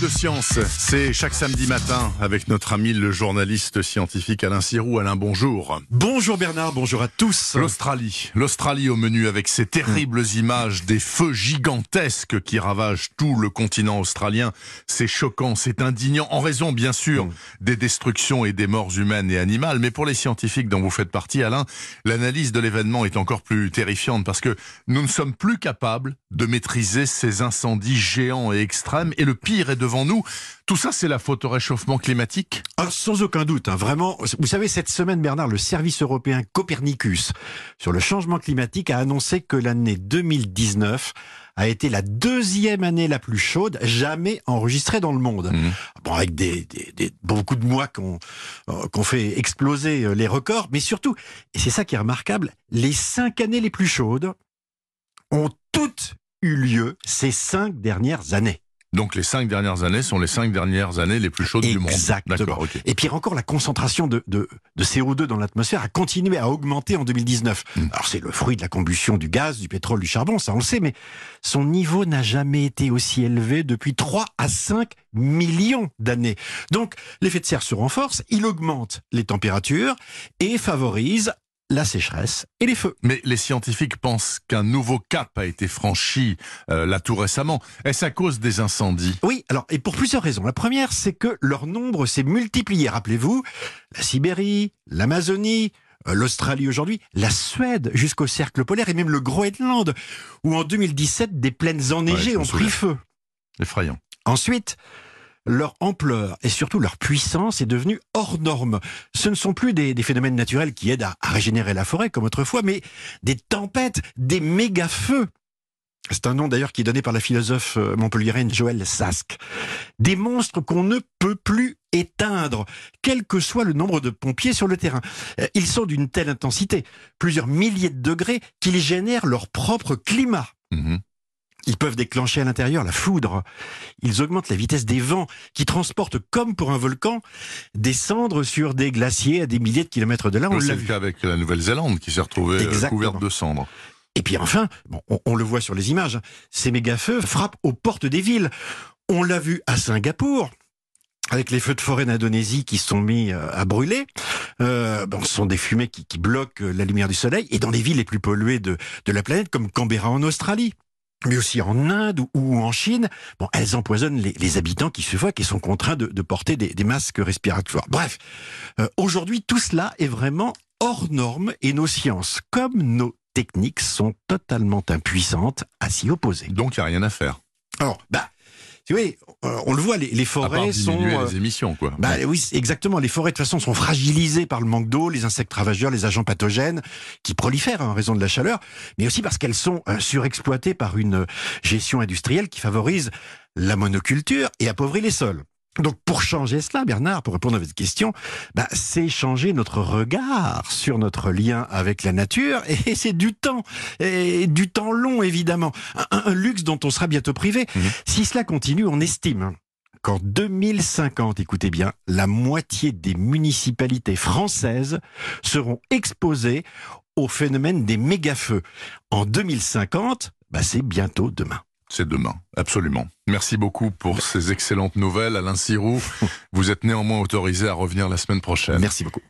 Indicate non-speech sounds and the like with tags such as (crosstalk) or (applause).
de science, c'est chaque samedi matin avec notre ami le journaliste scientifique Alain Sirou. Alain, bonjour. Bonjour Bernard, bonjour à tous. L'Australie, l'Australie au menu avec ces terribles images des feux gigantesques qui ravagent tout le continent australien. C'est choquant, c'est indignant, en raison bien sûr Mm. des destructions et des morts humaines et animales. Mais pour les scientifiques dont vous faites partie, Alain, l'analyse de l'événement est encore plus terrifiante parce que nous ne sommes plus capables de maîtriser ces incendies géants et extrêmes. Et le pire est devant nous. Tout ça, c'est la faute au réchauffement climatique? Ah, sans aucun doute, hein, vraiment. Vous savez, cette semaine, Bernard, le service européen Copernicus sur le changement climatique a annoncé que l'année 2019 a été la deuxième année la plus chaude jamais enregistrée dans le monde. Mhm. Bon, avec des, des- des- beaucoup de mois qu'on euh, qu'on fait exploser euh, les records, mais surtout, et c'est ça qui est remarquable, les cinq années les plus chaudes ont toutes eu lieu ces cinq dernières années. Donc les cinq dernières années sont les cinq dernières années les plus chaudes du monde. Exactement. D'accord, ok. Et pire encore, la concentration de, de, de CO2 dans l'atmosphère a continué à augmenter en 2019. Mm. Alors c'est le fruit de la combustion du gaz, du pétrole, du charbon, ça on le sait, mais son niveau n'a jamais été aussi élevé depuis 3 à 5 millions d'années. Donc l'effet de serre se renforce, il augmente les températures et favorise la sécheresse et les feux. Mais les scientifiques pensent qu'un nouveau cap a été franchi euh, là tout récemment. Est-ce à cause des incendies? Oui, alors, et pour plusieurs raisons. La première, c'est que leur nombre s'est multiplié. Rappelez-vous, la Sibérie, l'Amazonie, euh, l'Australie aujourd'hui, la Suède jusqu'au cercle polaire et même le Groenland, où en 2017, des plaines enneigées ont pris feu. Effrayant. Ensuite, leur ampleur et surtout leur puissance est devenue hors norme. Ce ne sont plus des, phénomènes naturels qui aident à, régénérer la forêt comme autrefois, mais des tempêtes, des méga-feux. C'est un nom d'ailleurs qui est donné par la philosophe euh, montpelliéraine Joël Sask. Des monstres qu'on ne peut plus éteindre, quel que soit le nombre de pompiers sur le terrain. Euh, Ils sont d'une telle intensité, plusieurs milliers de degrés, qu'ils génèrent leur propre climat. Mhm. Ils peuvent déclencher à l'intérieur la foudre. Ils augmentent la vitesse des vents qui transportent, comme pour un volcan, des cendres sur des glaciers à des milliers de kilomètres de là. On C'est l'a le vu. cas avec la Nouvelle-Zélande qui s'est retrouvée euh, Exactement. couverte de cendres. Et puis enfin, bon, on, on le voit sur les images, ces méga-feux frappent aux portes des villes. On l'a vu à Singapour. Avec les feux de forêt d'Indonésie qui sont mis euh, à brûler, euh, bon, ce sont des fumées qui, qui bloquent la lumière du soleil, et dans les villes les plus polluées de, de la planète, comme Canberra en Australie, mais aussi en Inde ou, en Chine, bon, elles empoisonnent les, les habitants qui suffoquent et sont contraints de, de porter des, des masques respiratoires. Bref, euh, aujourd'hui, tout cela est vraiment hors norme et nos sciences, comme nos techniques, sont totalement impuissantes à s'y opposer. Donc il n'y a rien à faire. Alors, bah, tu vois, euh, on le voit, les, les À part forêts sont... diminuer euh, les émissions, quoi. bah oui, exactement. Les forêts, de toute façon, sont fragilisées par le manque d'eau, les insectes ravageurs, les agents pathogènes qui prolifèrent hein, en raison de la chaleur, mais aussi parce qu'elles sont euh, surexploitées par une gestion industrielle qui favorise la monoculture et appauvrit les sols. Donc, pour changer cela, Bernard, pour répondre à votre question, bah, c'est changer notre regard sur notre lien avec la nature, (laughs) et c'est du temps, et du temps long, évidemment. Un, un luxe dont on sera bientôt privé. Mhm. Si cela continue, on estime qu'en 2050, écoutez bien, la moitié des municipalités françaises seront exposées au phénomène des méga-feux. En 2050, bah, c'est bientôt demain. C'est demain, absolument. Merci beaucoup pour ces excellentes nouvelles, Alain Sirou. (laughs) Vous êtes néanmoins autorisé à revenir la semaine prochaine. Merci beaucoup.